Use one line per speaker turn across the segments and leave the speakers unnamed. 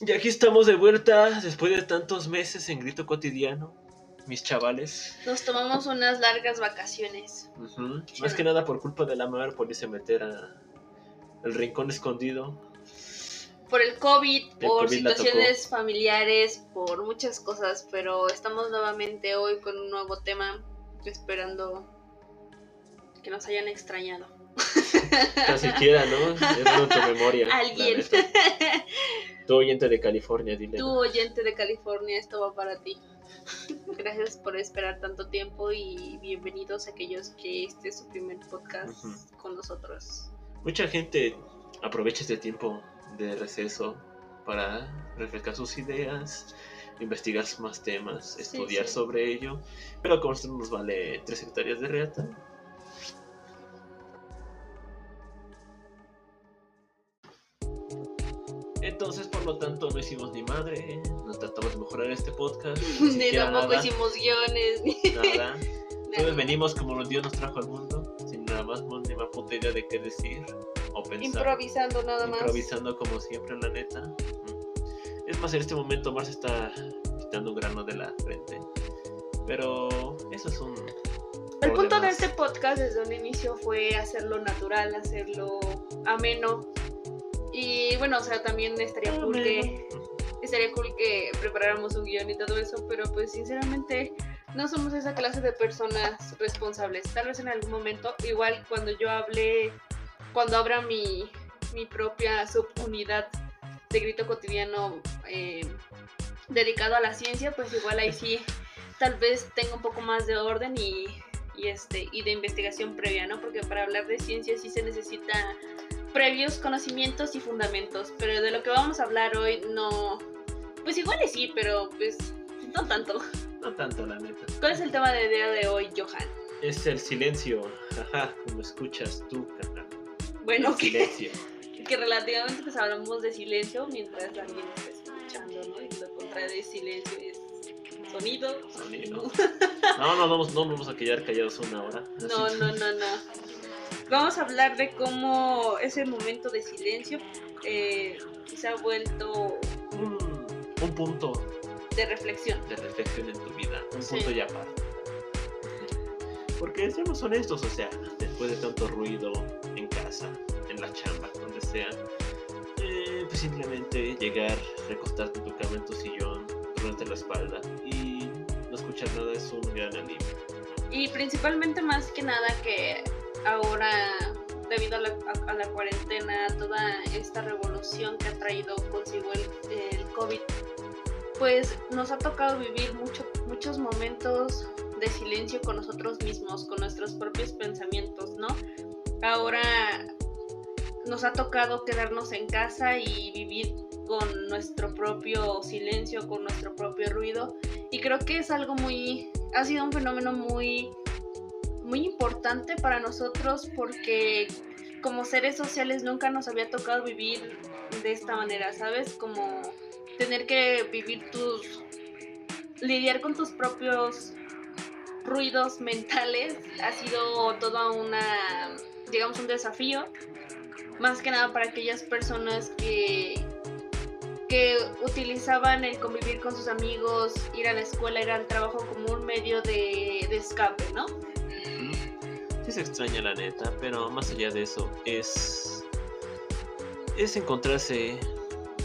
Y aquí estamos de vuelta después de tantos meses en grito cotidiano, mis chavales.
Nos tomamos unas largas vacaciones.
Más que nada por culpa de la mar por irse a meter a el rincón escondido.
Por el COVID,
El
por
COVID
situaciones familiares, por muchas cosas, pero estamos nuevamente hoy con un nuevo tema, esperando que nos hayan extrañado.
Tan siquiera, ¿no? Es tu memoria.
Alguien.
Tu oyente de California, dile.
Tú, oyente de California, esto va para ti. Gracias por esperar tanto tiempo y bienvenidos a aquellos que este es su primer podcast con nosotros.
Mucha gente aprovecha este tiempo de receso para refrescar sus ideas, investigar más temas,
Sí,
estudiar
sí.
sobre ello. Pero como esto nos vale tres hectáreas de reata. Entonces, por lo tanto, no hicimos ni madre, no tratamos de mejorar este podcast, ni
Ni tampoco
nada,
hicimos guiones, ni
nada. Entonces venimos como Dios nos trajo al mundo, sin nada más, ni más puta idea de qué decir o pensar.
improvisando nada más.
Improvisando como siempre, la neta. Es más, en este momento Mar se está quitando un grano de la frente. Pero eso es un...
El punto de
demás.
este podcast desde un inicio fue hacerlo natural, hacerlo ameno. Y bueno, o sea, también estaría cool que, estaría cool que preparáramos un guion y todo eso, pero pues sinceramente no somos esa clase de personas responsables. Tal vez en algún momento, igual cuando yo hable, cuando abra mi, mi propia subunidad de grito cotidiano eh, dedicado a la ciencia, pues igual ahí sí tal vez tenga un poco más de orden y, y, este, y de investigación previa, ¿no? Porque para hablar de ciencia sí se necesita previos conocimientos y fundamentos, pero de lo que vamos a hablar hoy no, pues igual y sí, pero pues no tanto.
No tanto, la neta.
¿Cuál es el tema de día de hoy, Johan?
Es el silencio. Jaja, como escuchas tú, carnal.
Bueno,
El
que,
silencio.
que relativamente pues hablamos de silencio mientras alguien está escuchando, ¿no? Y lo contrario de silencio es sonido.
Sonido. No, no vamos, no vamos a quedar callados una hora.
No, no, no, no. Vamos a hablar de cómo ese momento de silencio eh, se ha vuelto
Un, un punto
de reflexión.
de reflexión en tu vida. Un
Sí.
punto ya aparte. Porque seamos honestos, o sea, después de tanto ruido en casa, en la chamba, donde sea, eh, pues simplemente llegar, recostarte en tu cama, en tu sillón, durante la espalda y no escuchar nada es un gran alivio.
Y principalmente más que nada que ahora, debido a la, a- a la cuarentena, toda esta revolución que ha traído consigo el, el COVID, pues nos ha tocado vivir mucho, muchos momentos de silencio con nosotros mismos, con nuestros propios pensamientos, ¿no? Ahora nos ha tocado quedarnos en casa y vivir con nuestro propio silencio, con nuestro propio ruido. Y creo que es algo muy, ha sido un fenómeno muy, muy importante para nosotros porque como seres sociales nunca nos había tocado vivir de esta manera, ¿sabes? Como tener que vivir tus, lidiar con tus propios ruidos mentales ha sido toda una, digamos, un desafío. Más que nada para aquellas personas que, que utilizaban el convivir con sus amigos, ir a la escuela, ir al trabajo como un medio de, de escape, ¿no?
Sí se extraña la neta, pero más allá de eso, es. Es encontrarse.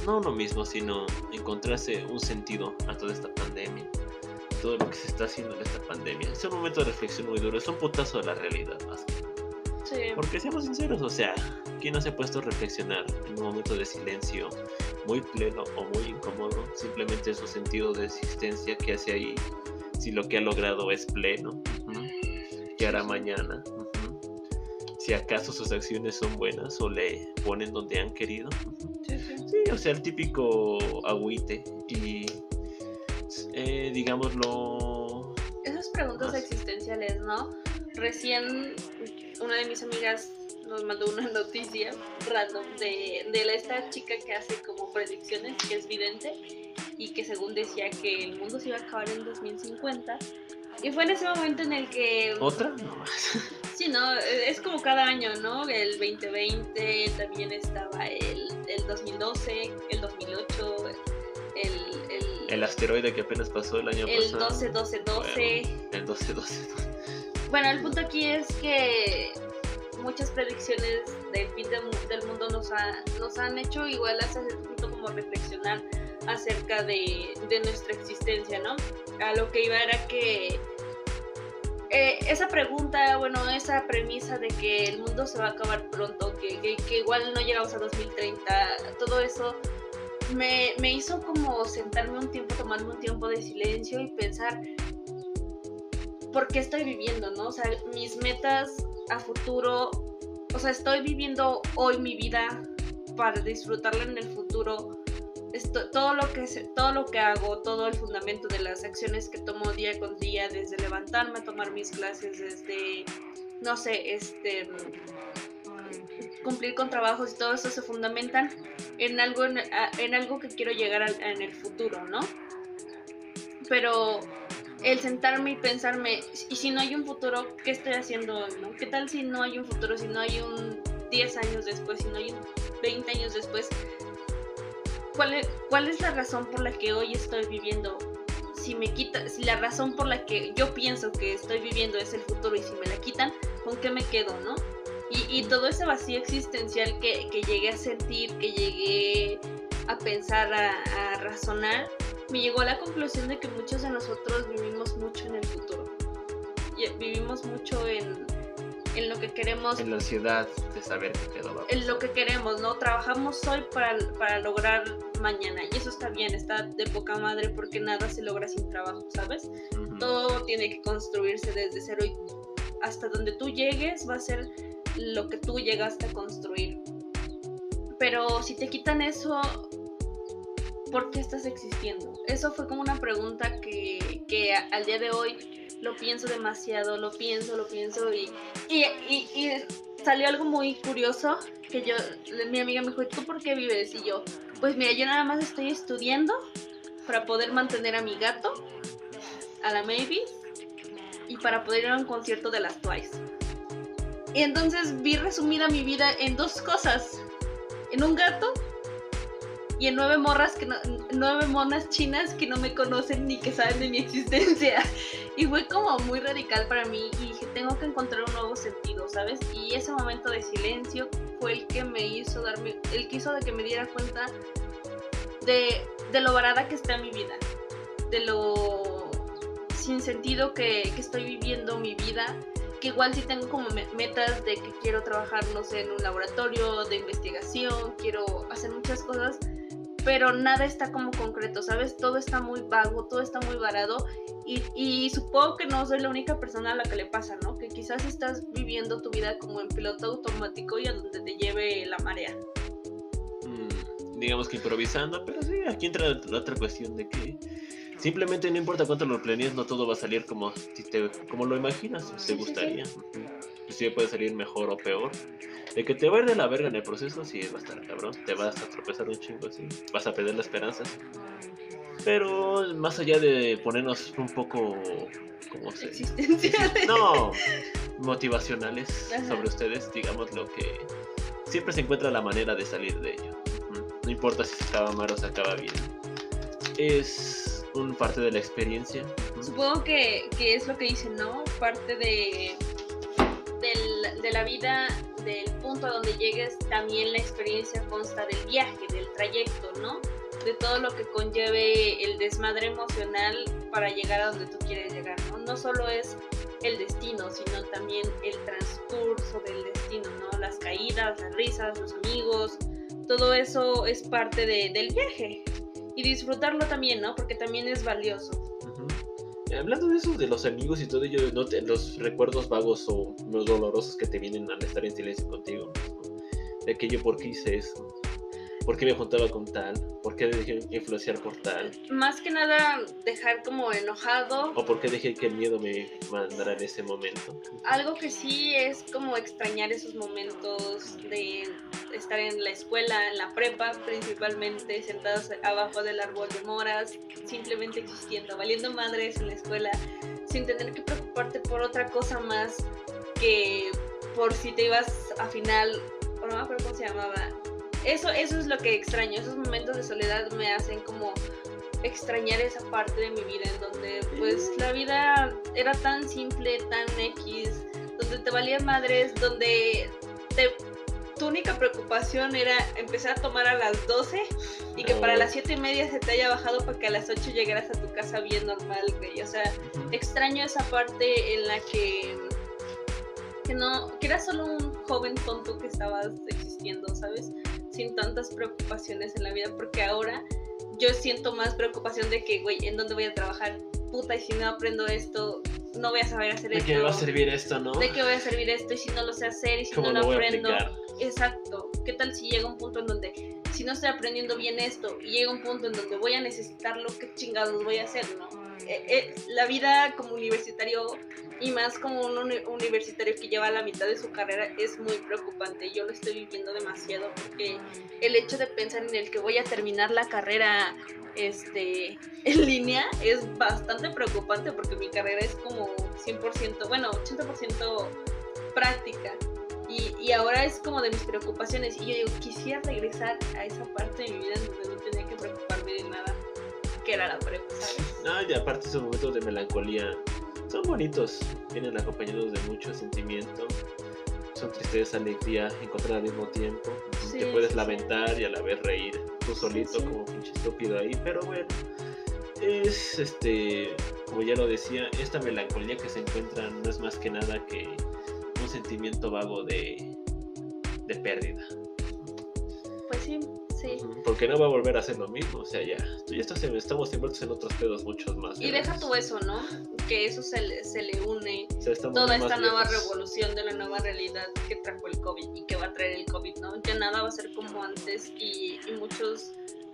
No uno mismo, sino encontrarse un sentido a toda esta pandemia. Todo lo que se está haciendo en esta pandemia. Es un momento de reflexión muy duro, es un putazo de la realidad más que nada.
Sí.
Porque seamos sinceros, o sea, ¿quién no se ha puesto a reflexionar en un momento de silencio muy pleno o muy incómodo? Simplemente su sentido de existencia que hace ahí, si lo que ha logrado es pleno, ¿qué hará mañana? Ujú. Si acaso sus acciones son buenas o le ponen donde han querido.
Sí, sí.
Sí, o sea, el típico agüite y, eh, digámoslo,
Esas preguntas
Más.
existenciales, ¿no? Recién una de mis amigas nos mandó una noticia random de, de la- esta chica que hace como predicciones, que es vidente, y que según decía que el mundo se iba a acabar en 2050. Y fue en ese momento en el que...
otra, no más.
Sí, ¿no? Es como cada año, ¿no? El 2020, también estaba el, el 2012, el 2008,
El asteroide que apenas pasó el año
el
pasado.
12, 12, 12.
Bueno, el 12, 12.
Bueno, el punto aquí es que muchas predicciones del fin del mundo nos, ha- nos han hecho igual hasta cierto punto como reflexionar acerca de, de nuestra existencia, ¿no? A lo que iba era que eh, esa pregunta, bueno, esa premisa de que el mundo se va a acabar pronto, que, que- que igual no llegamos a 2030, todo eso me, me hizo como sentarme un tiempo, tomarme un tiempo de silencio y pensar por qué estoy viviendo, ¿no? O sea, mis metas a futuro, o sea, estoy viviendo hoy mi vida para disfrutarla en el futuro. Todo lo que todo lo que hago, todo el fundamento de las acciones que tomo día con día, desde levantarme a tomar mis clases, desde no sé, este cumplir con trabajos y todo eso se fundamentan en algo en, a- algo que quiero llegar al- en el futuro, ¿no? Pero el sentarme y pensarme, y si no hay un futuro, ¿qué estoy haciendo hoy, no? ¿Qué tal si no hay un futuro, si no hay un 10 años después, si no hay un 20 años después? ¿Cuál es, la razón por la que hoy estoy viviendo? Si me quita, si la razón por la que yo pienso que estoy viviendo es el futuro y si me la quitan, ¿con qué me quedo, no? Y, todo ese vacío existencial que, llegué a sentir, que llegué a pensar, a, a razonar, me llegó a la conclusión de que muchos de nosotros vivimos mucho en el futuro. Vivimos mucho en, en lo que queremos,
En la ansiedad de saber qué a
en lo que queremos, ¿no? Trabajamos hoy para, para lograr mañana. Y eso está bien, está de poca madre porque nada se logra sin trabajo, ¿sabes? Todo tiene que construirse desde cero y hasta donde tú llegues va a ser lo que tú llegaste a construir. Pero si te quitan eso, ¿por qué estás existiendo? Eso fue como una pregunta que, que al día de hoy lo pienso demasiado, lo pienso, lo pienso y, y, y- salió algo muy curioso que yo, mi amiga me dijo, ¿y tú por qué vives? Y yo, pues mira, yo nada más estoy estudiando para poder mantener a mi gato a la Mavis y para poder ir a un concierto de las Twice. Y entonces vi resumida mi vida en dos cosas. En un gato y en nueve morras que no- nueve monas chinas que no me conocen ni que saben de mi existencia. Y fue como muy radical para mí y dije, tengo que encontrar un nuevo sentido, ¿sabes? Y ese momento de silencio fue el que me hizo darme, el que hizo de que me diera cuenta de, de lo varada que está mi vida, de lo sin sentido que, que estoy viviendo mi vida, que igual sí tengo como me- metas de que quiero trabajar, no sé, en un laboratorio de investigación, quiero hacer muchas cosas, pero nada está como concreto, ¿sabes? Todo está muy vago, todo está muy varado y, y supongo que no soy la única persona a la que le pasa, ¿no? Que quizás estás viviendo tu vida como en piloto automático y a donde te lleve la marea.
Mm, digamos que improvisando, pero sí, aquí entra la otra cuestión de que simplemente no importa cuánto lo planees, no todo va a salir como, si te, como lo imaginas,
Sí,
te
sí,
gustaría. Ujú. Inclusive puede salir mejor o peor. De que te va a ir de la verga en el proceso, sí, va a estar cabrón. Te vas a tropezar un chingo así. Vas a perder la esperanza. Pero más allá de ponernos un poco, ¿cómo se
Existenciales.
no motivacionales
Ajá.
sobre ustedes, digamos lo que siempre se encuentra la manera de salir de ello. No importa si se acaba mal o se acaba bien. Es un parte de la experiencia.
Supongo que, que es lo que dicen, ¿no? Parte de, de la vida, del punto a donde llegues, también la experiencia consta del viaje, del trayecto, ¿no? De todo lo que conlleve el desmadre emocional para llegar a donde tú quieres llegar, ¿no? No solo es el destino, sino también el transcurso del destino, ¿no? Las caídas, las risas, los amigos, todo eso es parte de- del viaje. Y disfrutarlo también, ¿no? Porque también es valioso.
Eh, Hablando de eso, de los amigos y todo ello, ¿no te- los recuerdos vagos o los dolorosos que te vienen al estar en silencio contigo mismo. De aquello, ¿por qué hice eso? ¿Por qué me juntaba con tal? ¿Por qué dejé influenciar por tal?
más que nada dejar como enojado.
¿O por qué dejé que el miedo me mandara en ese momento?
Algo que sí es como extrañar esos momentos de estar en la escuela, en la prepa principalmente, sentados abajo del árbol de moras, simplemente existiendo, valiendo madres en la escuela, sin tener que preocuparte por otra cosa más que por si te ibas a final, o no me acuerdo cómo se llamaba. Eso, eso es lo que extraño, esos momentos de soledad me hacen como extrañar esa parte de mi vida en donde pues la vida era tan simple, tan X, donde te valía madres, donde tu única preocupación era empezar a tomar a las 12 y que para las 7 y media se te haya bajado para que a las 8 llegaras a tu casa bien normal, güey. O sea, extraño esa parte en la que que no, que era solo un joven tonto que estabas existiendo, ¿sabes? Sin tantas preocupaciones en la vida, porque ahora yo siento más preocupación de que, güey, ¿en dónde voy a trabajar? Puta, y si no aprendo esto, no voy a saber hacer esto.
¿De qué va a servir esto, no?
¿De qué voy a servir esto? Y si no lo sé hacer, y si no lo, aprendo. Exacto. ¿Qué tal si llega un punto en donde, si no estoy aprendiendo bien esto, y llega un punto en donde voy a necesitarlo, qué chingados voy a hacer, no? Eh, eh, la vida como universitario y más como un universitario que lleva la mitad de su carrera es muy preocupante. Yo lo estoy viviendo demasiado porque el hecho de pensar en el que voy a terminar la carrera este, en línea es bastante preocupante porque mi carrera es como 100%, bueno, 80% práctica. Y, y, ahora es como de mis preocupaciones. Y yo digo, quisiera regresar a esa parte de mi vida donde no tenía que preocuparme que era la prepa, ¿sabes?
No, y aparte esos momentos de melancolía son bonitos, vienen acompañados de mucho sentimiento, son tristeza, alegría, encontrar al mismo tiempo. te puedes lamentar y a la vez reír tú solito como pinche estúpido ahí, pero bueno, es este, como ya lo decía, esta melancolía que se encuentra no es más que nada que un sentimiento vago de, de pérdida.
Pues sí,
porque no va a volver a hacer lo mismo, o sea, ya, ya estamos envueltos en otros pedos muchos más.
Y deja tú eso, ¿no? Que eso se le, se le une toda esta nueva revolución de la nueva realidad que trajo el COVID y que va a traer el COVID, ¿no? Ya nada va a ser como antes y, muchos,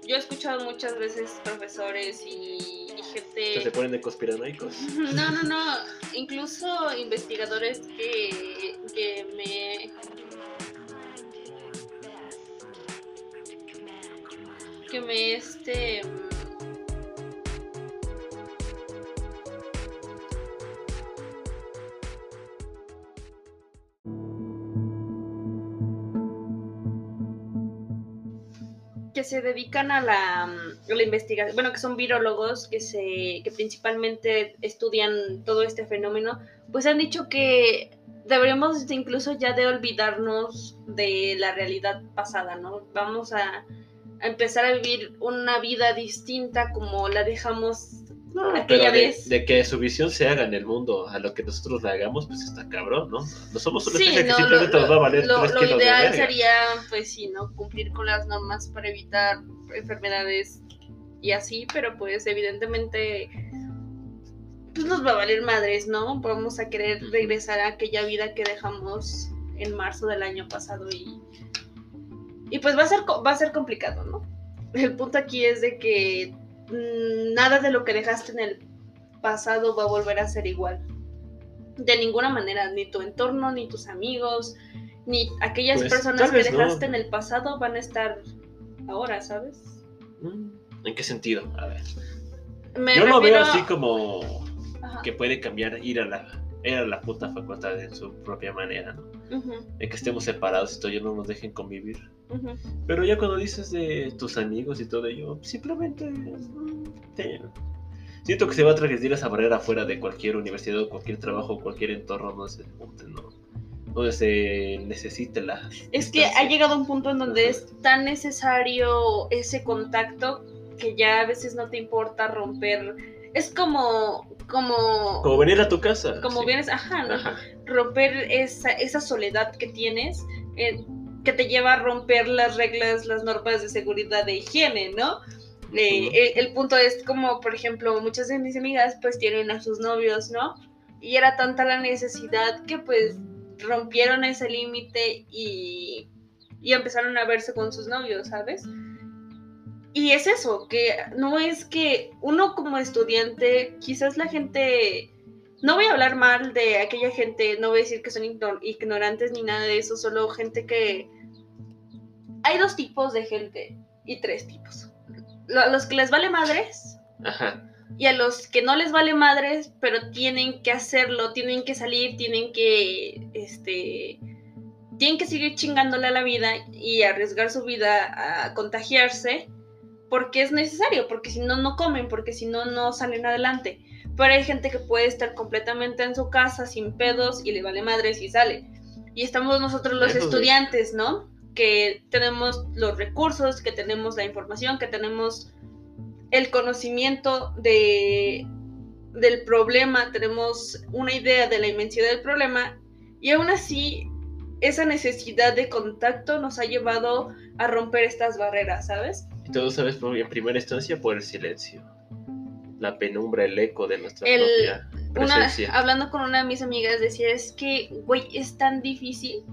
yo he escuchado muchas veces profesores y, gente...
Que se ponen de conspiranoicos.
No, no, no, incluso investigadores que, que me que me este que se dedican a la, la, investigación, bueno, que son virólogos que se que principalmente estudian todo este fenómeno, pues han dicho que deberíamos incluso ya de olvidarnos de la realidad pasada, ¿no? Vamos a empezar a vivir una vida distinta como la dejamos aquella vez.
De, que su visión se haga en el mundo a lo que nosotros le hagamos, pues está cabrón, ¿no? No somos una sí, que simplemente
nos va a valer lo, lo ideal sería, pues sí, ¿no? Cumplir con las normas para evitar enfermedades y así, pero pues evidentemente pues nos va a valer madres, ¿no? Vamos a querer regresar a aquella vida que dejamos en marzo del año pasado y y pues va a ser, va a ser complicado, ¿no? El punto aquí es de que mm, nada de lo que dejaste en el pasado va a volver a ser igual. De ninguna manera, ni tu entorno, ni tus amigos, ni aquellas pues, personas que dejaste en el pasado van a estar ahora, ¿sabes?
Mm, ¿En qué sentido? A ver. Yo lo veo así como que puede cambiar, ir a la, era la puta facultad de su propia manera, ¿no? De que estemos separados y todavía no nos dejen convivir. Pero ya cuando dices de tus amigos y todo ello, simplemente siento que se va a transgredir esa barrera fuera de cualquier universidad o cualquier trabajo cualquier entorno donde se, ¿no? donde se necesite la...
Es que ha llegado un punto en donde es tan necesario ese contacto que ya a veces no te importa romper. Es como como
como venir a tu casa
como vienes ajá, romper esa, esa soledad que tienes eh, que te lleva a romper las reglas las normas de seguridad de higiene no eh, el, punto es como por ejemplo muchas de mis amigas pues tienen a sus novios no y era tanta la necesidad que pues rompieron ese límite y y empezaron a verse con sus novios sabes y es eso, que no es que uno como estudiante, quizás la gente, no voy a hablar mal de aquella gente, no voy a decir que son ignorantes ni nada de eso, solo gente que... Hay dos tipos de gente y tres tipos. A los que les vale madres y a los que no les vale madres, pero tienen que hacerlo, tienen que salir, tienen que, este, tienen que seguir chingándole a la vida y arriesgar su vida a contagiarse porque es necesario, porque si no, no comen, porque si no, no salen adelante. Pero hay gente que puede estar completamente en su casa sin pedos y le vale madre si sale. Y estamos nosotros los
Eso
estudiantes, ¿no? Que tenemos los recursos, que tenemos la información, que tenemos el conocimiento de, del problema, tenemos una idea de la inmensidad del problema y aún así esa necesidad de contacto nos ha llevado a romper estas barreras, ¿sabes?
Y todo sabes en primera instancia por el silencio. La penumbra, el eco de nuestra
El-
propia
Una,
presencia.
hablando con una de mis amigas decía, es que, güey, es tan difícil,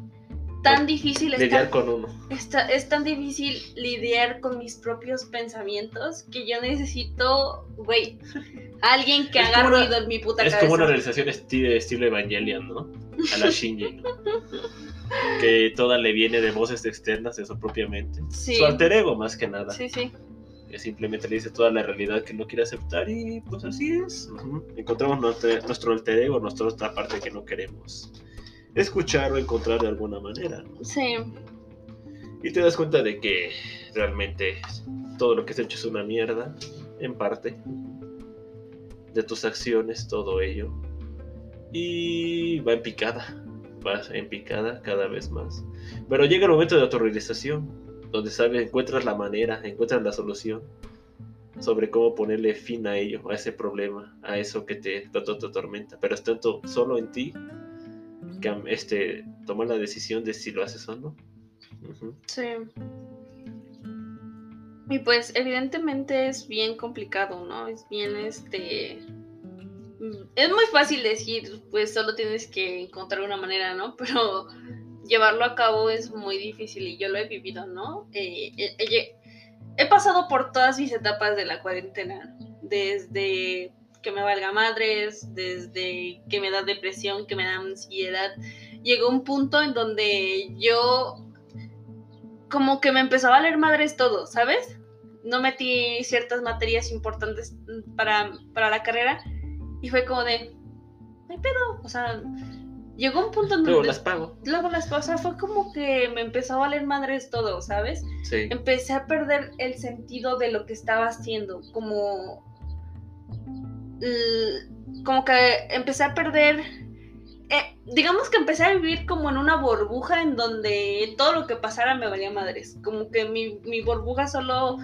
tan difícil
Lidiar
estar,
con uno.
está- es tan difícil lidiar con mis propios pensamientos que yo necesito, güey, alguien que
Es
haga
una-
ruido en mi puta
Es
cabeza.
como una realización esti- estilo Evangelion, ¿no? A la Shinji, ¿no? que toda le viene de voces externas de su propia mente.
Sí.
Su alter ego, más que nada.
Sí, sí.
Que simplemente le dice toda la realidad que no quiere aceptar y pues así es. Encontramos nuestro, nuestro alter ego, nuestra otra parte que no queremos escuchar o encontrar de alguna manera. ¿no?
Sí.
Y te das cuenta de que realmente todo lo que has hecho es una mierda, en parte. De tus acciones, todo ello. Y va en picada. Va en picada cada vez más. Pero llega el momento de autorrealización. Donde sabes, encuentras la manera, encuentras la solución. Sobre cómo ponerle fin a ello, a ese problema, a eso que te, te, te atormenta. Pero es tanto solo en ti que este, tomar la decisión de si lo haces o no.
Sí. Y pues evidentemente es bien complicado, ¿no? Es bien este... mm, Es muy fácil decir, pues solo tienes que encontrar una manera, ¿no? Pero llevarlo a cabo es muy difícil y yo lo he vivido, ¿no? Eh, eh, eh, he pasado por todas mis etapas de la cuarentena, desde que me valga madres, desde que me da depresión, que me da ansiedad. Llegó un punto en donde yo como que me empezó a valer madres todo, ¿sabes? No metí ciertas materias importantes para, para la carrera y fue como de, no hay pedo, o sea, llegó un punto en donde...
Luego las pago.
Luego las cosas fue como que me empezó a valer madres todo, ¿sabes?
Sí.
Empecé a perder el sentido de lo que estaba haciendo, como... Como que empecé a perder... eh, digamos que empecé a vivir como en una burbuja en donde todo lo que pasara me valía madres. Como que mi, mi burbuja solo,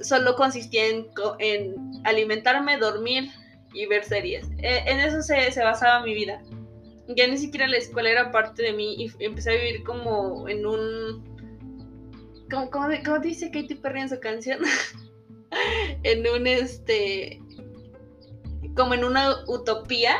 solo consistía en, en alimentarme, dormir y ver series. Eh, en eso se, se basaba mi vida ya ni siquiera la escuela era parte de mí y empecé a vivir como en un de- como dice Katy Perry en su canción en un este como en una utopía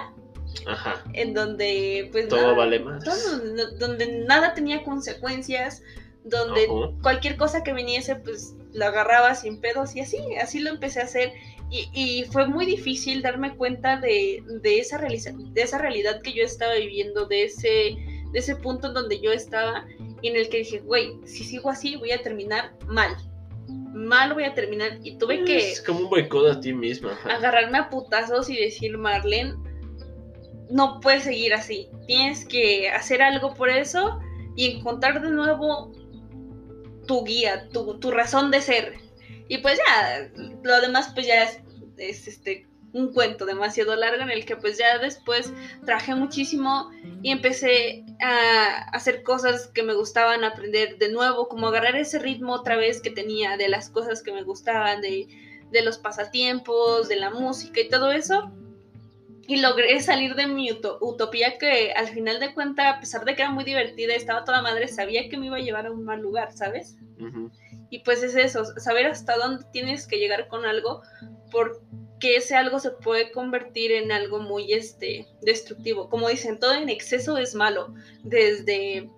Ajá.
en donde pues
Todo
nada,
vale más.
todo, donde nada tenía consecuencias donde cualquier cosa que viniese pues la agarraba sin pedos y así así lo empecé a hacer y, y fue muy difícil darme cuenta de, de esa de esa realidad que yo estaba viviendo de ese de ese punto en donde yo estaba y en el que dije güey si sigo así voy a terminar mal mal voy a terminar y tuve que
Es como un boicot a ti misma.
agarrarme a putazos y decir, Marlene, no puedes seguir así. Tienes que hacer algo por eso y encontrar de nuevo tu guía, tu, tu razón de ser. Y pues ya, lo demás pues ya es, es, este un cuento demasiado largo en el que pues ya después trabajé muchísimo y empecé a hacer cosas que me gustaban aprender de nuevo, como agarrar ese ritmo otra vez que tenía de las cosas que me gustaban, de, de los pasatiempos, de la música y todo eso. Y logré salir de mi uto- utopía que al final de cuentas, a pesar de que era muy divertida, estaba toda madre, sabía que me iba a llevar a un mal lugar, ¿sabes? Y pues es eso, saber hasta dónde tienes que llegar con algo, porque ese algo se puede convertir en algo muy este, destructivo. Como dicen, todo en exceso es malo, desde,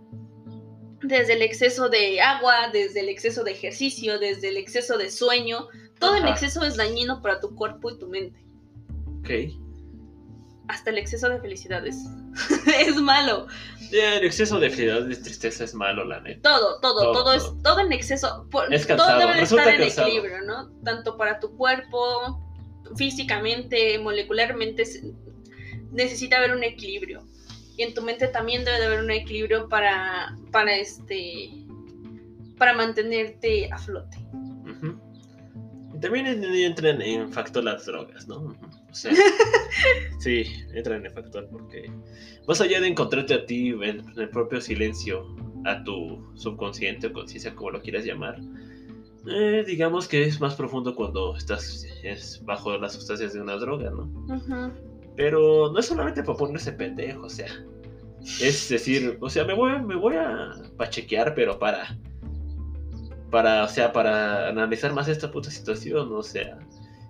desde el exceso de agua, desde el exceso de ejercicio, desde el exceso de sueño, todo en exceso es dañino para tu cuerpo y tu mente.
Ok.
Hasta el exceso de felicidades. es malo.
El exceso de felicidad y tristeza es malo, la neta.
Todo, todo,
Todo,
todo, es
todo.
todo en exceso. Por-
Es
todo
cansado,
debe de
resulta
estar en
cansado.
equilibrio, ¿no? Tanto para tu cuerpo, físicamente, molecularmente, necesita haber un equilibrio. Y en tu mente también debe de haber un equilibrio para, para este, para mantenerte a flote.
También entran en factor las drogas, ¿no? O sea, sí, entran en factor porque más allá de encontrarte a ti en el propio silencio, a tu subconsciente o conciencia, como lo quieras llamar, eh, digamos que es más profundo cuando estás es bajo las sustancias de una droga, ¿no? Pero no es solamente para ponerse pendejo, o sea, es decir, o sea, me voy, me voy a pachequear, pero para para, o sea, para analizar más esta puta situación, o sea,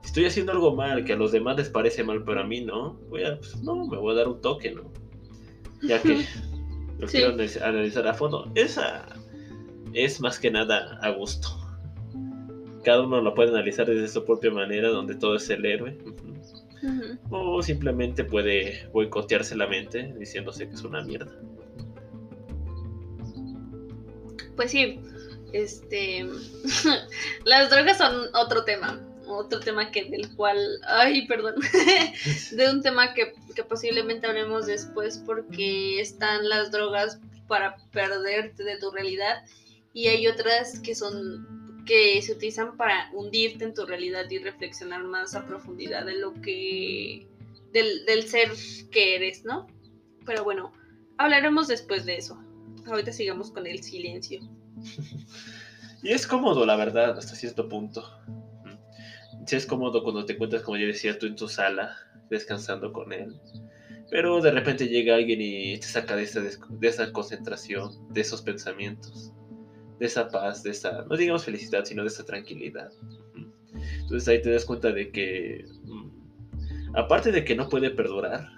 si estoy haciendo algo mal que a los demás les parece mal, pero a mí no, voy a, pues, no, me voy a dar un toque, ¿no? Ya que lo quiero analizar a fondo. Esa es más que nada a gusto. Cada uno lo puede analizar desde su propia manera, donde todo es el héroe. O simplemente puede boicotearse la mente diciéndose que es una mierda.
Pues sí, este, las drogas son otro tema, otro tema que del cual, ay, perdón, de un tema que, que posiblemente hablemos después porque están las drogas para perderte de tu realidad y hay otras que son que se utilizan para hundirte en tu realidad y reflexionar más a profundidad de lo que del, del ser que eres, ¿no? Pero bueno, hablaremos después de eso. Ahorita sigamos con el silencio.
Y es cómodo, la verdad, hasta cierto punto. Sí es cómodo cuando te encuentras, como yo decía, tú en tu sala, descansando con él. Pero de repente llega alguien y te saca de esa, de esa concentración, de esos pensamientos, de esa paz, de esa, no digamos felicidad, sino de esa tranquilidad. Entonces ahí te das cuenta de que, mm, aparte de que no puede perdurar,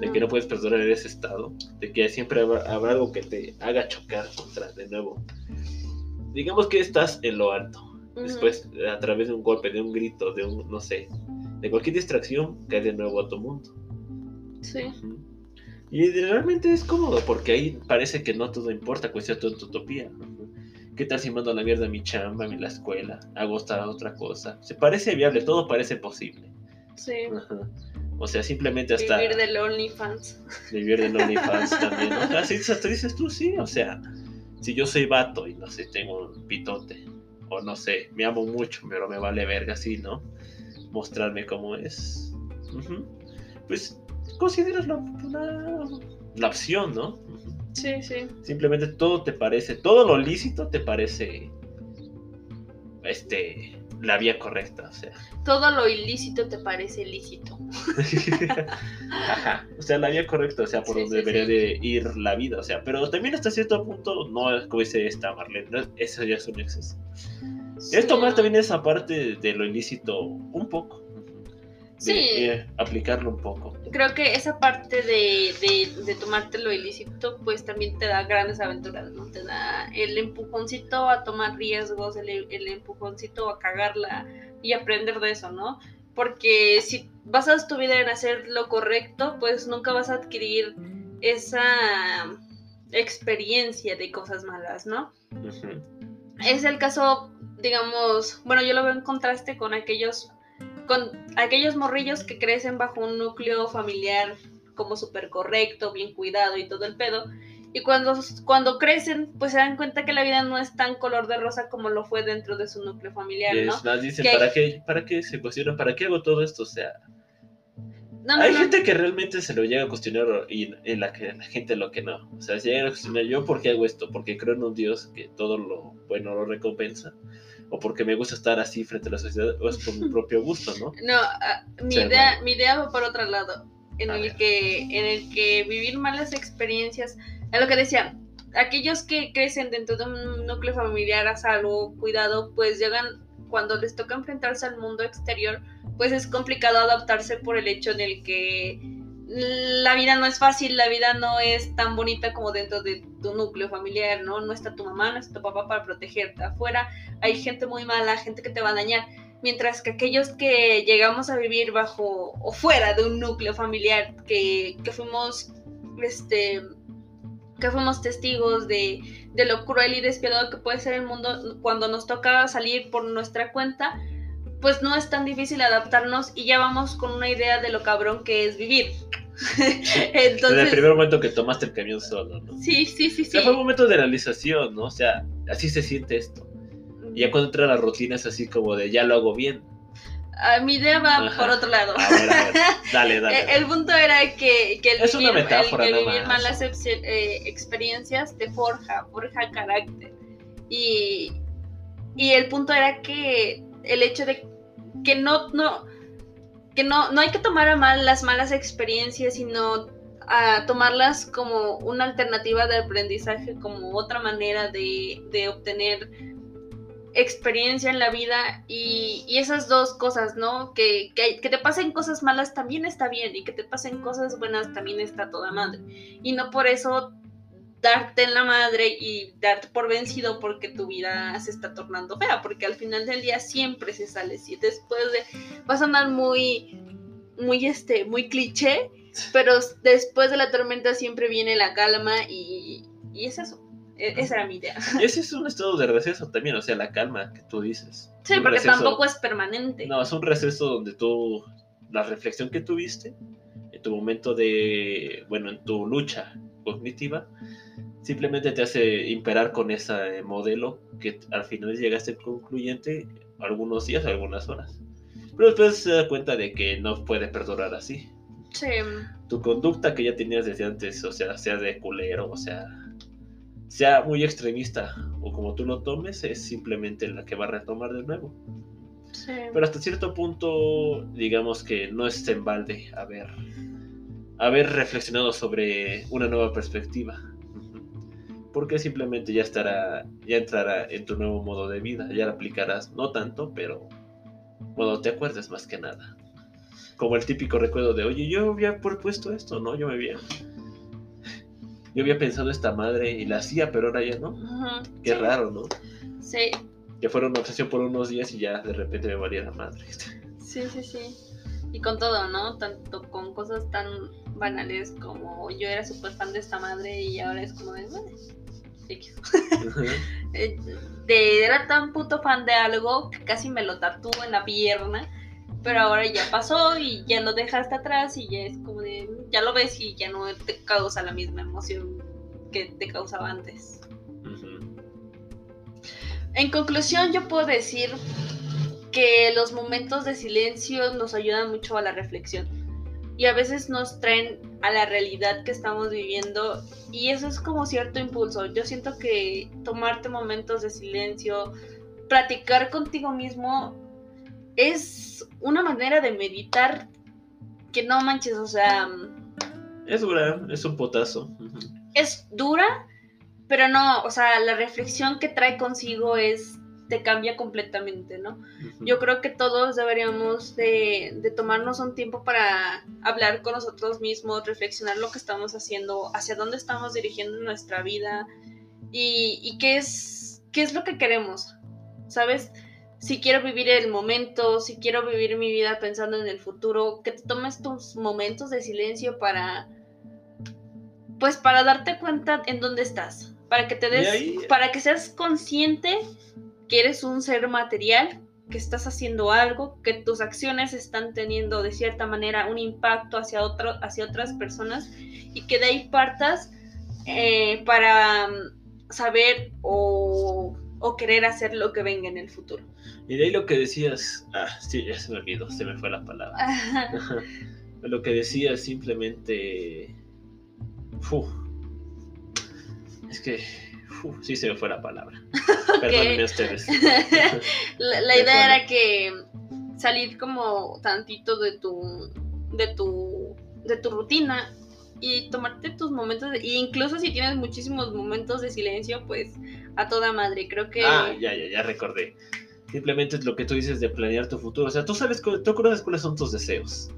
de que no puedes perdurar ese estado, de que siempre habrá, algo que te haga chocar contra de nuevo. Digamos que estás en lo alto. Después, a través de un golpe, de un grito, de un, no sé, de cualquier distracción, caes de nuevo a tu mundo.
Sí.
Y realmente es cómodo, porque ahí parece que no todo importa, cuestión tu utopía. ¿Qué tal si mando a la mierda mi chamba, mi la escuela, hago esta otra cosa? Se parece viable, todo parece posible.
Sí.
O sea, simplemente hasta...
Vivir del OnlyFans.
Vivir del OnlyFans también, ¿no? Así hasta dices tú, sí, o sea, si yo soy vato y no sé, tengo un pitote, o no sé, me amo mucho, pero me vale verga así, ¿no? Mostrarme cómo es. Pues consideras la, la, opción, ¿no?
Sí, sí.
Simplemente todo te parece, todo lo lícito te parece, este, la vía correcta, o sea.
Todo lo ilícito te parece lícito.
Ajá, o sea, la vía correcta, o sea, por donde debería de ir la vida, o sea, pero también hasta cierto punto, no es como dice esta Marlene, eso ya es un exceso. Es tomar también esa parte de lo ilícito un poco sí. Eh, aplicarlo un poco.
Creo que esa parte de, de, tomarte lo ilícito, pues también te da grandes aventuras, ¿no? Te da el empujoncito a tomar riesgos, el, el empujoncito a cagarla y aprender de eso, ¿no? Porque si basas tu vida en hacer lo correcto, pues nunca vas a adquirir esa experiencia de cosas malas, ¿no? Es el caso, digamos, bueno, yo lo veo en contraste con aquellos con aquellos morrillos que crecen bajo un núcleo familiar como súper correcto, bien cuidado y todo el pedo. Y cuando, cuando crecen, pues se dan cuenta que la vida no es tan color de rosa como lo fue dentro de su núcleo familiar, ¿no?
Es más, dicen, ¿para, qué, ¿para qué se cuestionan? ¿Para qué hago todo esto? O sea, hay gente que realmente se lo llega a cuestionar y en la que la gente lo que no. O sea, se llega a cuestionar, ¿yo por qué hago esto? Porque creo en un Dios que todo lo bueno lo recompensa o porque me gusta estar así frente a la sociedad, o es por mi propio gusto, ¿no?
No, ah, mi, idea, mi idea va por otro lado, en el, que, en el que vivir malas experiencias, es lo que decía, aquellos que crecen dentro de un núcleo familiar a salvo, cuidado, pues llegan, cuando les toca enfrentarse al mundo exterior, pues es complicado adaptarse por el hecho en el que la vida no es fácil, la vida no es tan bonita como dentro de tu núcleo familiar, ¿no? No está tu mamá, no está tu papá para protegerte. Afuera hay gente muy mala, gente que te va a dañar. Mientras que aquellos que llegamos a vivir bajo o fuera de un núcleo familiar, que, que fuimos, este, que fuimos testigos de, de lo cruel y despiadado que puede ser el mundo cuando nos toca salir por nuestra cuenta, pues no es tan difícil adaptarnos y ya vamos con una idea de lo cabrón que es vivir.
Entonces, Desde el primer momento que tomaste el camión solo, ¿no?
Sí, sí, sí, sí.
fue un momento de realización, ¿no? O sea, así se siente esto. Y ya cuando entra la rutina es así como de ya lo hago bien.
Ah, mi idea va
Ajá.
por otro lado.
A ver, a ver, dale, dale.
El punto era que, que el
Es una
vivir,
metáfora
el que
nada
vivir malas eh, experiencias te forja, forja carácter. Y, y el punto era que el hecho de que no, no, que no, no hay que tomar a mal las malas experiencias, sino a tomarlas como una alternativa de aprendizaje, como otra manera de, de obtener experiencia en la vida y, y esas dos cosas, ¿no? Que, que, que te pasen cosas malas también está bien y que te pasen cosas buenas también está toda madre. Y no por eso darte en la madre y darte por vencido porque tu vida se está tornando fea, porque al final del día siempre se sale. Si después de vas a andar muy muy este muy cliché, pero después de la tormenta siempre viene la calma y, y es eso. E- Esa era mi idea.
Y ese es un estado de receso también, o sea, la calma que tú dices.
Sí,
Un
porque
receso-
tampoco es permanente.
No, es un receso donde tú, la reflexión que tuviste, en tu momento de, bueno, en tu lucha cognitiva, simplemente te hace imperar con ese modelo que al final llegaste concluyente algunos días, algunas horas. Pero después se da cuenta de que no puede perdurar así.
Sí.
Tu conducta que ya tenías desde antes, o sea, sea de culero, o sea, sea muy extremista, o como tú lo tomes, es simplemente la que va a retomar de nuevo.
Sí.
Pero hasta cierto punto, digamos que no es en balde haber, haber reflexionado sobre una nueva perspectiva. Porque simplemente ya estará, ya entrará en tu nuevo modo de vida, ya la aplicarás, no tanto, pero cuando te acuerdes más que nada. Como el típico recuerdo de, oye, yo había propuesto esto, ¿no? Yo me había... Yo había pensado esta madre y la hacía, pero ahora ya no. Qué
Sí.
raro, ¿no?
Sí,
Que fuera una obsesión por unos días y ya de repente me valía la madre.
sí, sí, sí. Y con todo, ¿no? Tanto con cosas tan banales como yo era súper fan de esta madre y ahora es como de... "Bueno, X". Eh, de, era tan puto fan de algo que casi me lo tatúo en la pierna, pero ahora ya pasó y ya lo dejaste atrás y ya es como de, ya lo ves y ya no te causa la misma emoción que te causaba antes. En conclusión, yo puedo decir que los momentos de silencio nos ayudan mucho a la reflexión y a veces nos traen a la realidad que estamos viviendo y eso es como cierto impulso. Yo siento que tomarte momentos de silencio, platicar contigo mismo es una manera de meditar que no manches, o sea,
Es dura, es un potazo.
Es dura, pero no, o sea, la reflexión que trae consigo es te cambia completamente, ¿no?
Ujú.
Yo creo que todos deberíamos de, de tomarnos un tiempo para hablar con nosotros mismos, reflexionar lo que estamos haciendo, hacia dónde estamos dirigiendo nuestra vida y, y qué, es, qué es lo que queremos, ¿sabes? Si quiero vivir el momento, si quiero vivir mi vida pensando en el futuro, que te tomes tus momentos de silencio para, pues para darte cuenta en dónde estás, para que te des,
ahí-
para que seas consciente que eres un ser material, que estás haciendo algo, que tus acciones están teniendo de cierta manera un impacto hacia, otro, hacia otras personas y que de ahí partas eh, para mm, saber o, o querer hacer lo que venga en el futuro.
Y de ahí lo que decías, ah, sí, ya se me olvidó, se me fue la palabra. Lo que decías simplemente, es que, fu, sí se me fue la palabra. Perdónenme ustedes.
la, la
De
idea era que salir como tantito de tu de tu de tu rutina y tomarte tus momentos de- e incluso si tienes muchísimos momentos de silencio pues a toda madre creo que
Ah, ya, ya, ya recordé. Simplemente es lo que tú dices de planear tu futuro. O sea, tú sabes, tú conoces cuáles son tus deseos.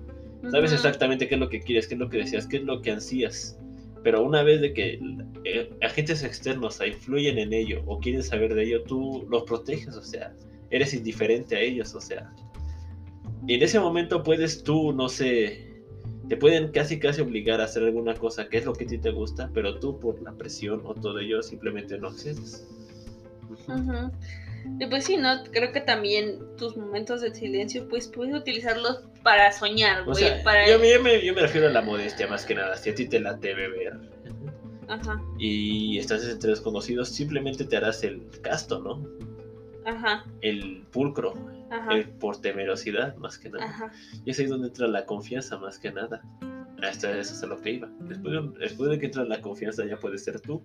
Sabes exactamente qué es lo que quieres, qué es lo que deseas, qué es lo que ansías. Pero una vez de que eh, agentes externos influyen en ello o quieren saber de ello, tú los proteges, o sea, eres indiferente a ellos, o sea. Y en ese momento puedes tú, no sé, te pueden casi casi obligar a hacer alguna cosa que es lo que a ti te gusta, pero tú por la presión o todo ello simplemente no accedes. Ujú.
Pues sí, ¿no? Creo que también tus momentos de silencio, pues puedes utilizarlos para soñar,
O
güey.
sea,
para...
yo, yo me, yo me refiero a la modestia más que nada. Si a ti te late beber
Ajá.
y estás entre desconocidos, simplemente te harás el casto, ¿no?
Ajá,
el pulcro,
ajá,
el por temerosidad más que nada.
ajá.
Y es ahí donde entra la confianza más que nada. Hasta eso es a lo que iba. Después de, después de que entra la confianza ya puedes ser tú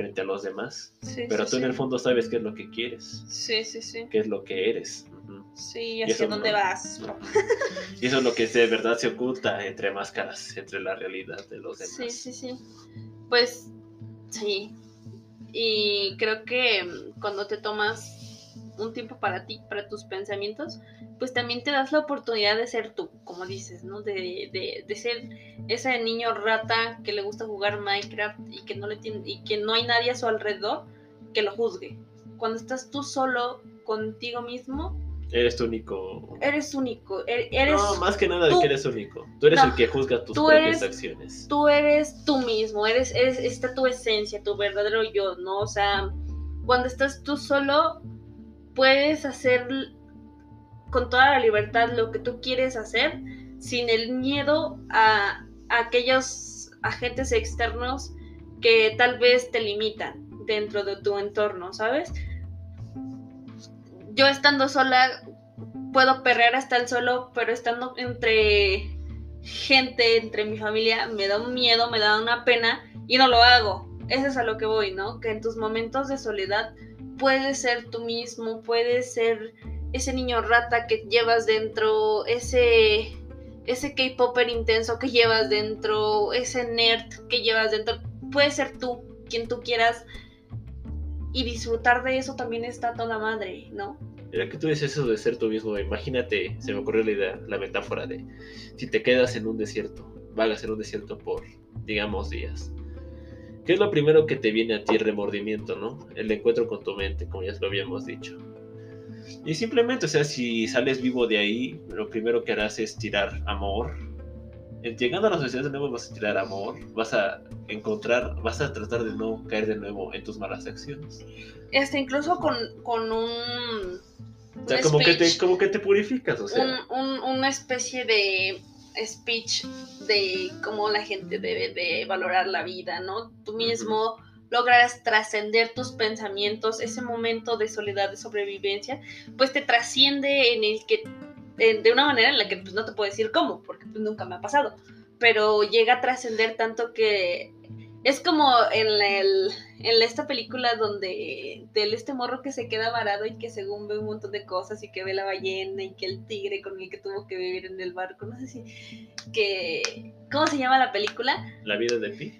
frente a los demás.
Sí,
Pero
sí,
tú en el fondo sabes qué es lo que quieres,
Sí, sí, sí.
qué es lo que eres.
Sí, hacia dónde
no-
vas.
Y eso es lo que de verdad se oculta entre máscaras, entre la realidad de los demás.
Sí, sí, sí. Pues sí. Y creo que cuando te tomas un tiempo para ti, para tus pensamientos, pues también te das la oportunidad de ser tú, como dices, ¿no? De, de, de ser ese niño rata que le gusta jugar Minecraft y que no le tiene, y que no hay nadie a su alrededor que lo juzgue. Cuando estás tú solo contigo mismo,
Eres tu único.
eres único, e- eres
no, más que nada de que eres único. Tú eres
No,
el que juzga tus
tú
propias
eres-
acciones.
tú eres tú mismo, eres, eres, está tu esencia, tu verdadero yo, ¿no? O sea, cuando estás tú solo, puedes hacer con toda la libertad lo que tú quieres hacer, sin el miedo a, aquellos agentes externos que tal vez te limitan dentro de tu entorno, ¿sabes? Yo estando sola puedo perrear hasta el solo, pero estando entre gente, entre mi familia, me da un miedo, me da una pena y no lo hago. Eso es a lo que voy, ¿no? Que en tus momentos de soledad puedes ser tú mismo, puedes ser ese niño rata que llevas dentro, ese ese K-popper intenso que llevas dentro, ese nerd que llevas dentro, puedes ser tú, quien tú quieras y disfrutar de eso también está toda madre, ¿no?
Que tú dices eso de ser tú mismo, imagínate, se me ocurrió la idea, la metáfora de si te quedas en un desierto, vagas en un desierto por, digamos, días. ¿Qué es lo primero que te viene a ti? Remordimiento, ¿no? El encuentro con tu mente, como ya lo habíamos dicho. Y simplemente, o sea, si sales vivo de ahí, lo primero que harás es tirar amor. Llegando a la sociedad de nuevo vas a tirar amor, vas a encontrar, vas a tratar de no caer de nuevo en tus malas acciones.
Este, incluso con, con un...
O sea,
un
como que, te,
speech,
como que te purificas, o sea.
un- un- una especie de speech de cómo la gente debe de valorar la vida, ¿no? Tú mismo logras trascender tus pensamientos, ese momento de soledad, de sobrevivencia, pues te trasciende en el que, en- de una manera en la que pues no te puedo decir cómo, porque pues, nunca me ha pasado, pero llega a trascender tanto que es como en, el, en esta película donde del este morro que se queda varado y que según ve un montón de cosas y que ve la ballena y que el tigre con el que tuvo que vivir en el barco, no sé si que ¿cómo se llama la película?
La vida de Pi.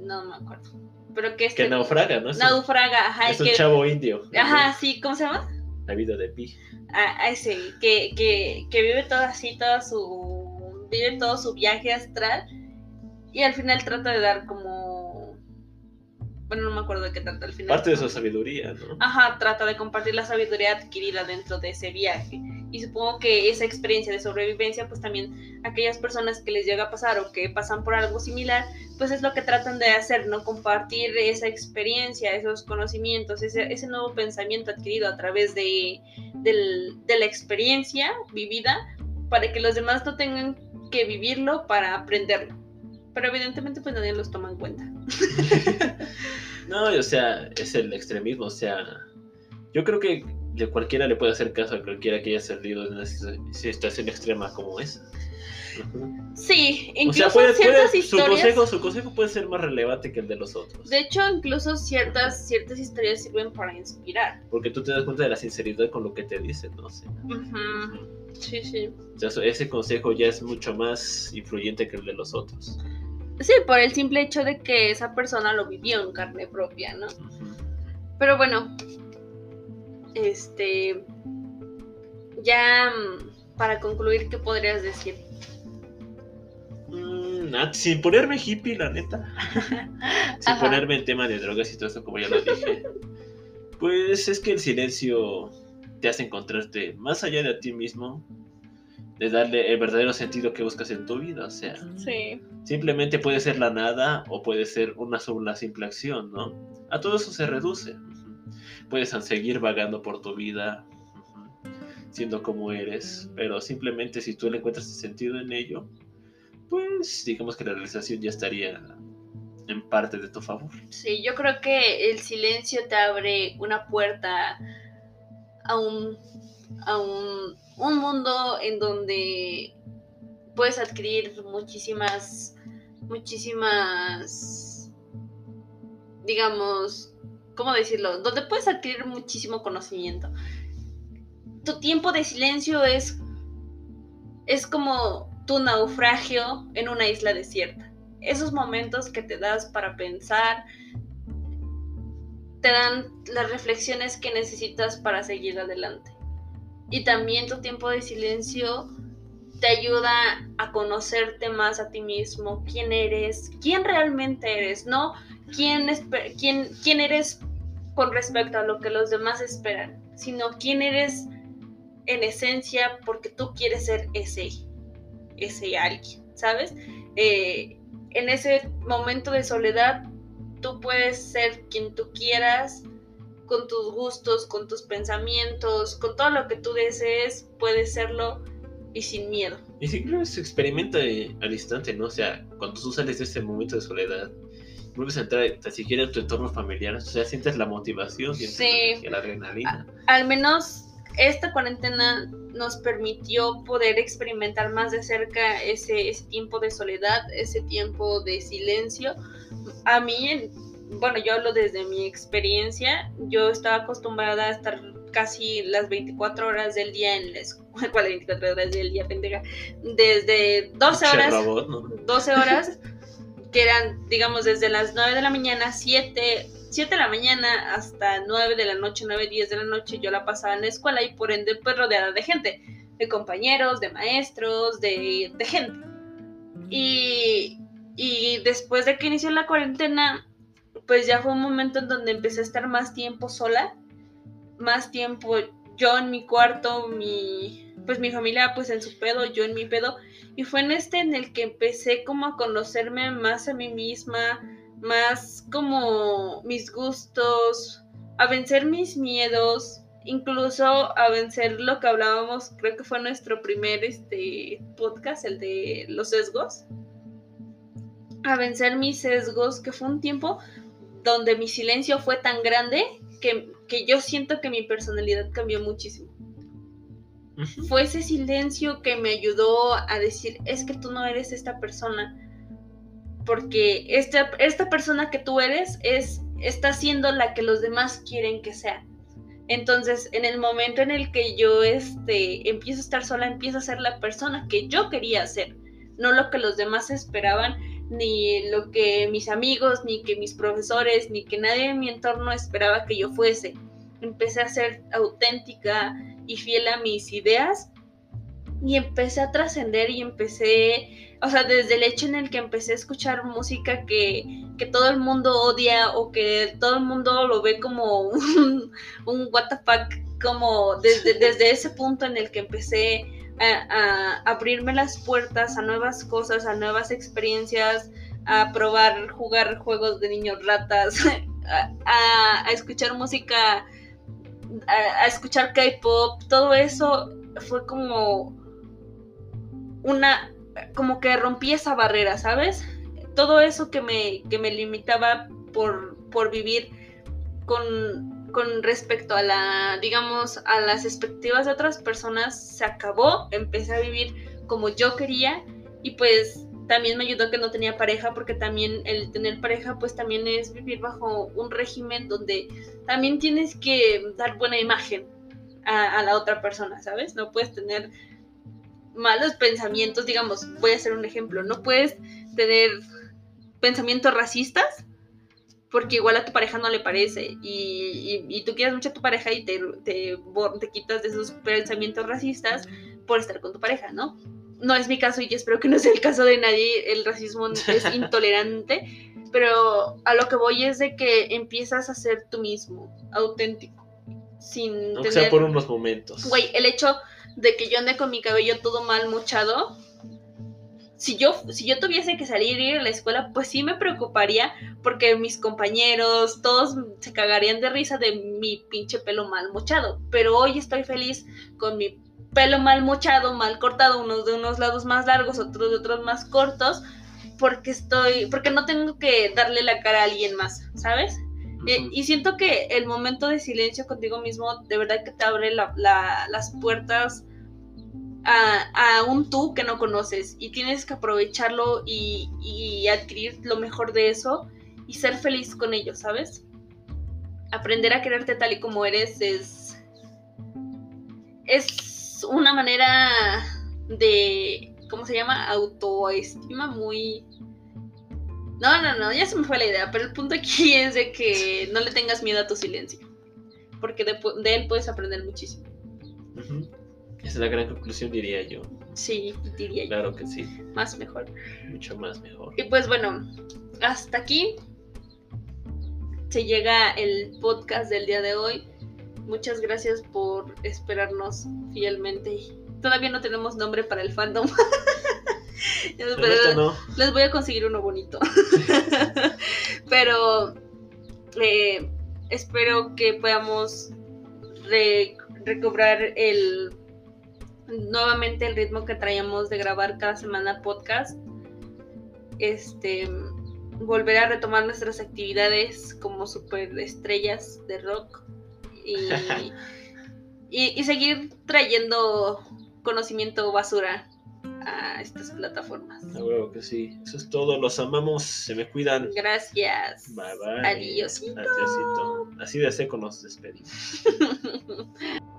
No me acuerdo. Pero que este
Que naufraga, ¿no?
Naufraga, ajá,
es un
que
chavo indio.
ajá, sí, ¿cómo se llama?
La vida de Pi.
a, a ese, que, que, que vive todo así, toda su. vive todo su viaje astral y al final trata de dar como. Bueno, no me acuerdo de qué trata al final.
Parte de su sabiduría, ¿no?
Ajá, trata de compartir la sabiduría adquirida dentro de ese viaje. Y supongo que esa experiencia de sobrevivencia, pues también aquellas personas que les llega a pasar o que pasan por algo similar, pues es lo que tratan de hacer, ¿no? Compartir esa experiencia, esos conocimientos, ese, ese nuevo pensamiento adquirido a través de, del- de la experiencia vivida para que los demás no tengan que vivirlo para aprenderlo. Pero evidentemente pues nadie los toma en cuenta.
No, o sea, es el extremismo, o sea, yo creo que de cualquiera le puede hacer caso a cualquiera que haya salido en una situ- situación extrema como esa.
Sí,
O
incluso
sea, puede,
ciertas
puede- su,
historias...
consejo, su consejo puede ser más relevante que el de los otros.
De hecho, incluso ciertas, ciertas historias sirven para inspirar.
Porque tú te das cuenta de la sinceridad con lo que te dicen, ¿no? O sea,
Ujú, Sí, sí.
o sea, ese consejo ya es mucho más influyente que el de los otros.
Sí, por el simple hecho de que esa persona lo vivió en carne propia, ¿no? Pero bueno, este. Ya mm, para concluir, ¿qué podrías decir?
Mm, ah, sin ponerme hippie, la neta. sin
Ajá.
ponerme en tema de drogas y todo eso, como ya lo dije. Pues es que el silencio te hace encontrarte más allá de a ti mismo, de darle el verdadero sentido que buscas en tu vida. O sea,
Sí.
simplemente puede ser la nada o puede ser una sola simple acción, ¿no? A todo eso se reduce. Puedes seguir vagando por tu vida, siendo como eres, pero simplemente si tú le encuentras sentido en ello, pues digamos que la realización ya estaría en parte de tu favor.
Sí, yo creo que el silencio te abre una puerta a un, a un, un mundo en donde puedes adquirir muchísimas, muchísimas, digamos, ¿cómo decirlo? Donde puedes adquirir muchísimo conocimiento. Tu tiempo de silencio es, es como tu naufragio en una isla desierta. Esos momentos que te das para pensar, te dan las reflexiones que necesitas para seguir adelante. Y también tu tiempo de silencio te ayuda a conocerte más a ti mismo, quién eres, quién realmente eres, no quién, quién, quién eres con respecto a lo que los demás esperan, sino quién eres en esencia porque tú quieres ser ese, ese alguien, ¿sabes? Eh, en ese momento de soledad, tú puedes ser quien tú quieras, con tus gustos, con tus pensamientos, con todo lo que tú desees, puedes serlo y sin miedo.
Y si creo que se experimenta al instante, ¿no? O sea, cuando tú sales de ese momento de soledad, vuelves a entrar tan siquiera en tu entorno familiar, o sea, sientes la motivación, sientes la, adrenalina.
al menos esta cuarentena nos permitió poder experimentar más de cerca ese, ese tiempo de soledad, ese tiempo de silencio. A mí, bueno, yo hablo desde mi experiencia, yo estaba acostumbrada a estar casi las 24 horas del día en la escuela. ¿Cuál 24 horas del día, pendeja? Desde 12 horas. 12 horas, que eran, digamos, desde las 9 de la mañana, 7, 7 de la mañana hasta 9 de la noche, 9, 10 de la noche, yo la pasaba en la escuela y por ende, pues rodeada de gente, de compañeros, de maestros, de, de gente. Y, y después de que inició la cuarentena, pues ya fue un momento en donde empecé a estar más tiempo sola, más tiempo yo en mi cuarto, mi, pues mi familia pues en su pedo, yo en mi pedo, y fue en este en el que empecé como a conocerme más a mí misma, más como mis gustos, a vencer mis miedos, incluso a vencer lo que hablábamos, creo que fue nuestro primer este podcast, el de los sesgos. A vencer mis sesgos, que fue un tiempo donde mi silencio fue tan grande que, yo siento que mi personalidad cambió muchísimo. Fue ese silencio que me ayudó a decir, es que tú no eres esta persona, porque esta, esta persona que tú eres es, está siendo la que los demás quieren que sea. Entonces, en el momento en el que yo este, empiezo a estar sola, empiezo a ser la persona que yo quería ser, no lo que los demás esperaban, ni lo que mis amigos, ni que mis profesores, ni que nadie en mi entorno esperaba que yo fuese. Empecé a ser auténtica y fiel a mis ideas y empecé a trascender y empecé, o sea, desde el hecho en el que empecé a escuchar música que, que todo el mundo odia o que todo el mundo lo ve como un, un what the fuck, como desde, desde ese punto en el que empecé a, abrirme las puertas a nuevas cosas, a nuevas experiencias, a probar jugar juegos de niños ratas, a, escuchar música, a, escuchar K-pop, todo eso fue como una, como que rompí esa barrera, ¿sabes? Todo eso que me, que me limitaba por, por vivir con con respecto a la, digamos, a las expectativas de otras personas se acabó, empecé a vivir como yo quería y pues también me ayudó que no tenía pareja porque también el tener pareja pues también es vivir bajo un régimen donde también tienes que dar buena imagen a, a la otra persona, ¿sabes? No puedes tener malos pensamientos, digamos, voy a hacer un ejemplo, no puedes tener pensamientos racistas porque igual a tu pareja no le parece y, tú quieres mucho a tu pareja y te, te, te, quitas de esos pensamientos racistas por estar con tu pareja, ¿no? No es mi caso y yo espero que no sea el caso de nadie, el racismo es intolerante, pero a lo que voy es de que empiezas a ser tú mismo, auténtico, sin...
Aunque sea por unos momentos.
Güey, el hecho de que yo ande con mi cabello todo mal mochado, si yo, si yo tuviese que salir y ir a la escuela, pues sí me preocuparía porque mis compañeros, todos se cagarían de risa de mi pinche pelo mal mochado. Pero hoy estoy feliz con mi pelo mal mochado, mal cortado, unos de unos lados más largos, otros de otros más cortos, porque estoy, porque no tengo que darle la cara a alguien más, ¿sabes? Y siento que el momento de silencio contigo mismo de verdad que te abre la- la- las puertas a, un tú que no conoces y tienes que aprovecharlo y, y adquirir lo mejor de eso y ser feliz con ello, ¿sabes? Aprender a quererte tal y como eres es es una manera de ¿cómo se llama? autoestima muy no, no, no, ya se me fue la idea, pero el punto aquí es de que no le tengas miedo a tu silencio, porque de, él puedes aprender muchísimo.
Esa es la gran conclusión, diría yo.
Sí, diría yo,
Claro que sí,
más mejor.
mucho más mejor.
Y pues bueno, hasta aquí se llega el podcast del día de hoy. Muchas gracias por esperarnos fielmente. Todavía no tenemos nombre para el fandom. Pero
esto no.
les voy a conseguir uno bonito. Pero eh, espero que podamos re- recobrar el nuevamente el ritmo que traíamos de grabar cada semana podcast. Este volver a retomar nuestras actividades como superestrellas de rock y, y, y seguir trayendo conocimiento basura a estas plataformas.
A huevo que sí. Eso es todo. Los amamos. Se me cuidan.
Gracias.
Bye bye.
Adiós.
Adiósito. Así de seco nos despedimos.